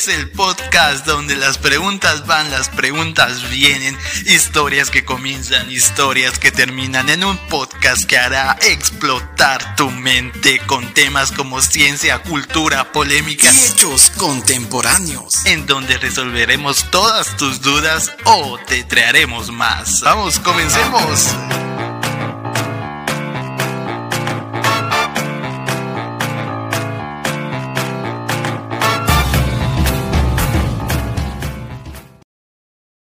Es el podcast donde las preguntas van, las preguntas vienen, historias que comienzan, historias que terminan en un podcast que hará explotar tu mente con temas como ciencia, cultura, polémica y hechos contemporáneos, en donde resolveremos todas tus dudas o te traeremos más. Vamos, comencemos.